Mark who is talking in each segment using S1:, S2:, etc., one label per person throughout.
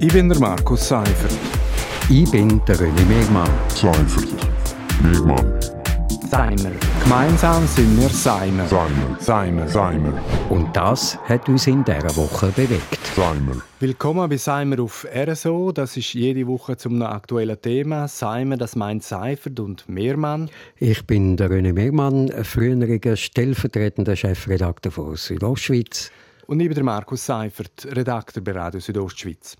S1: Ich bin der Markus Seifert.
S2: Ich bin der René Megmann.
S3: Seifert. Megmann.
S1: Seimer. Gemeinsam sind wir Seimer.
S3: Seimer.
S1: Seimer.
S3: Seimer.
S2: Und das hat uns in dieser Woche bewegt.
S3: Seimer.
S1: Willkommen bei Seimer auf RSO. Das ist jede Woche zum aktuellen Thema. Seimer, das meint Seifert und Mehrmann.
S2: Ich bin der René Megmann, früheriger stellvertretender Chefredakteur von Südostschweiz.
S1: Und ich bin der Markus Seifert, Redakteur bei Radio Südostschweiz.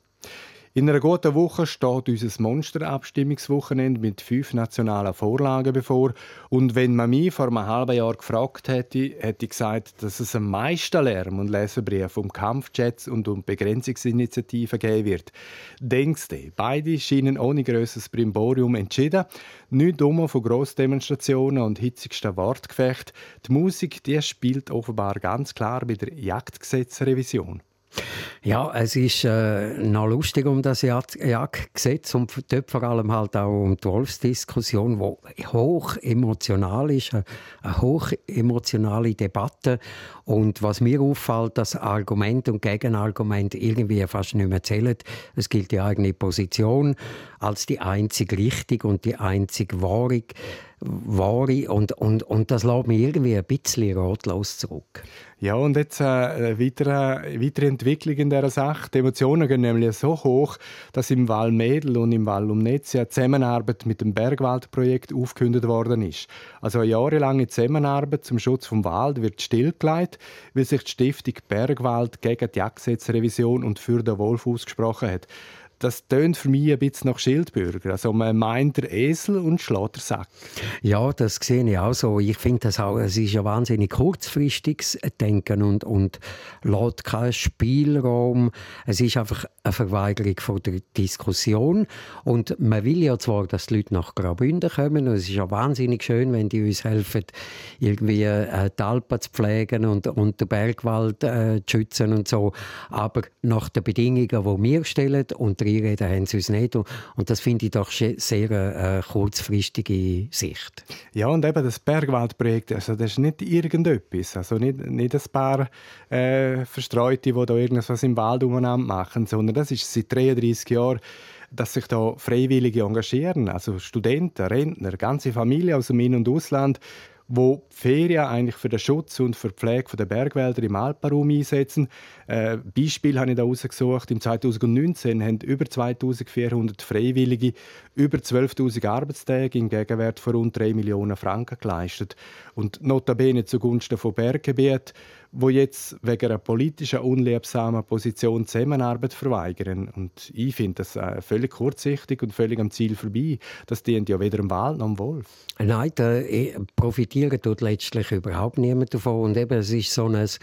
S1: In einer guten Woche steht unser Monsterabstimmungswochenende mit fünf nationalen Vorlagen bevor. Und wenn man mich vor einem halben Jahr gefragt hätte, hätte ich gesagt, dass es am meisten Lärm und Leserbriefe um Kampfjets und um Begrenzungsinitiativen geben wird. Denkst du, beide scheinen ohne grosses Brimborium entschieden. Nicht dumm von Grossdemonstrationen und hitzigsten Wortgefecht. Die Musik die spielt offenbar ganz klar bei der Jagdgesetzrevision.
S2: Ja, es ist äh, noch lustig um das Jagdgesetz und dort vor allem halt auch um die Wolfsdiskussion, die hoch emotional ist, eine, eine hoch emotionale Debatte. Und was mir auffällt, dass Argument und Gegenargument irgendwie fast nicht mehr zählen. Es gilt die eigene Position als die einzig richtige und die einzig wahre wahre und, und, und das lässt mich irgendwie ein bisschen rotlos zurück.
S1: Ja, und jetzt äh, eine weitere, weitere Entwicklung in dieser Sache. Die Emotionen gehen nämlich so hoch, dass im Val Mädel und im Val Umnezia Zusammenarbeit mit dem Bergwaldprojekt aufgekündigt worden ist. Also eine jahrelange Zusammenarbeit zum Schutz vom Wald wird stillgelegt, weil sich die Stiftung Bergwald gegen die Jagdgesetzrevision und für den Wolf ausgesprochen hat das tönt für mich ein bisschen nach Schildbürger. Also man meint der Esel und schlägt der Sack.
S2: Ja, das sehe ich auch so. Ich finde das auch, es ist ein wahnsinnig kurzfristiges Denken und, und lässt keinen Spielraum. Es ist einfach eine Verweigerung von der Diskussion. Und man will ja zwar, dass die Leute nach Graubünden kommen und es ist ja wahnsinnig schön, wenn die uns helfen, irgendwie äh, die Alpen zu pflegen und, und den Bergwald äh, zu schützen und so. Aber nach den Bedingungen, die wir stellen und reinreden haben sie uns nicht. Und das finde ich doch sehr eine äh, kurzfristige Sicht.
S1: Ja, und eben das Bergwaldprojekt, also das ist nicht irgendetwas. Also nicht, nicht ein paar äh, Verstreute, die da irgendwas im Wald umeinander machen, sondern das ist seit 33 Jahren dass sich da Freiwillige engagieren, also Studenten, Rentner, ganze Familien aus dem In- und Ausland, wo die Ferien eigentlich für den Schutz und für die Pflege der Bergwälder im Alpenraum einsetzen. Äh, Beispiel habe ich da rausgesucht. Im 2019 haben über 2400 Freiwillige über 12.000 Arbeitstage im Gegenwert von rund 3 Millionen Franken geleistet. Und notabene zugunsten von Berggebieten, wo jetzt wegen einer politischen unliebsamen Position Zusammenarbeit verweigern. Und ich finde das äh, völlig kurzsichtig und völlig am Ziel vorbei. Das dient ja weder dem Wald noch dem Wolf.
S2: Nein, da eh, profitieren tut letztlich überhaupt niemand davon. Und eben, es ist so ein, es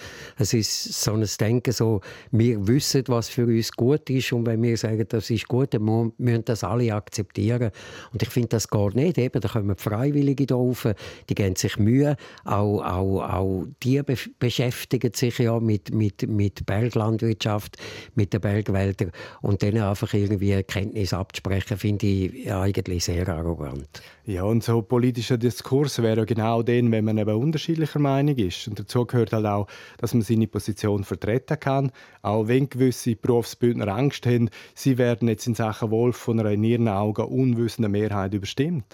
S2: ist so ein Denken, so, wir wissen, was für uns gut ist. Und wenn wir sagen, das ist gut, dann müssen das alle akzeptieren. Und ich finde das gar nicht. Eben, da kommen Freiwillige drauf, die geben sich Mühe. Auch, auch, auch die beschäftigen beschäftigen sich ja mit, mit, mit Berglandwirtschaft, mit den Bergwäldern und denen einfach irgendwie Kenntnis abzusprechen, finde ich eigentlich sehr arrogant.
S1: Ja, und so politischer Diskurs wäre genau den, wenn man eben unterschiedlicher Meinung ist. Und dazu gehört halt auch, dass man seine Position vertreten kann, auch wenn gewisse Berufsbündner Angst haben, sie werden jetzt in Sachen Wolf von einer in ihren Augen unwissenden Mehrheit überstimmt.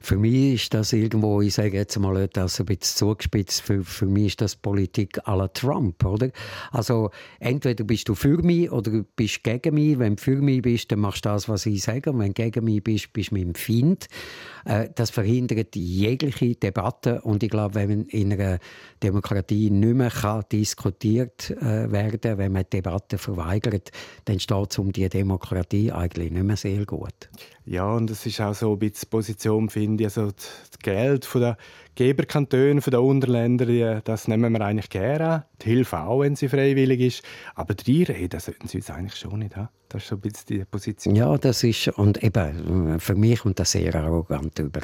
S2: Für mich ist das irgendwo, ich sage jetzt mal das ein bisschen zugespitzt, für, für mich ist das Politik à la Trump, oder? Also entweder bist du für mich oder bist gegen mich. Wenn du für mich bist, dann machst du das, was ich sage. Und wenn du gegen mich bist, bist du mein Feind. Äh, das verhindert jegliche Debatte. Und ich glaube, wenn man in einer Demokratie nicht mehr kann diskutiert äh, werden wenn man die Debatte verweigert, dann steht es um die Demokratie eigentlich nicht mehr sehr gut.
S1: Ja, und es ist auch so ein bisschen die Position, finde ich, also das Geld von der Geberkantone, von den Unterländern, das nehmen wir eigentlich gerne Die Hilfe auch, wenn sie freiwillig ist. Aber die reden sollten sie uns eigentlich schon nicht haben. Das ist so ein bisschen die Position.
S2: Ja, das ist, und eben, für mich kommt das sehr arrogant über.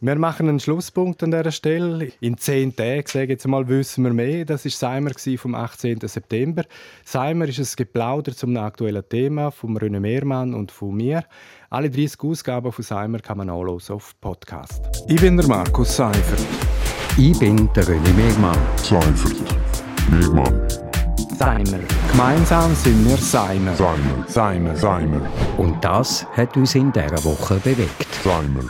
S1: Wir machen einen Schlusspunkt an dieser Stelle. In zehn Tagen, sage jetzt mal, wissen wir mehr. Das war Seimer vom 18. September. Seimer ist ein Geplauder zum aktuellen Thema von René Mehrmann und von mir. Alle 30 Ausgaben von Seimer kann man anhören auf Podcast. Ich bin der Markus Seifert.
S2: Ich bin der René Megmann.
S3: Seifert. Megmann.
S1: Seimer. Gemeinsam sind wir Seimer.
S3: Seimer,
S1: Seimer.
S3: Seimer,
S2: Und das hat uns in dieser Woche bewegt.
S3: Seimer.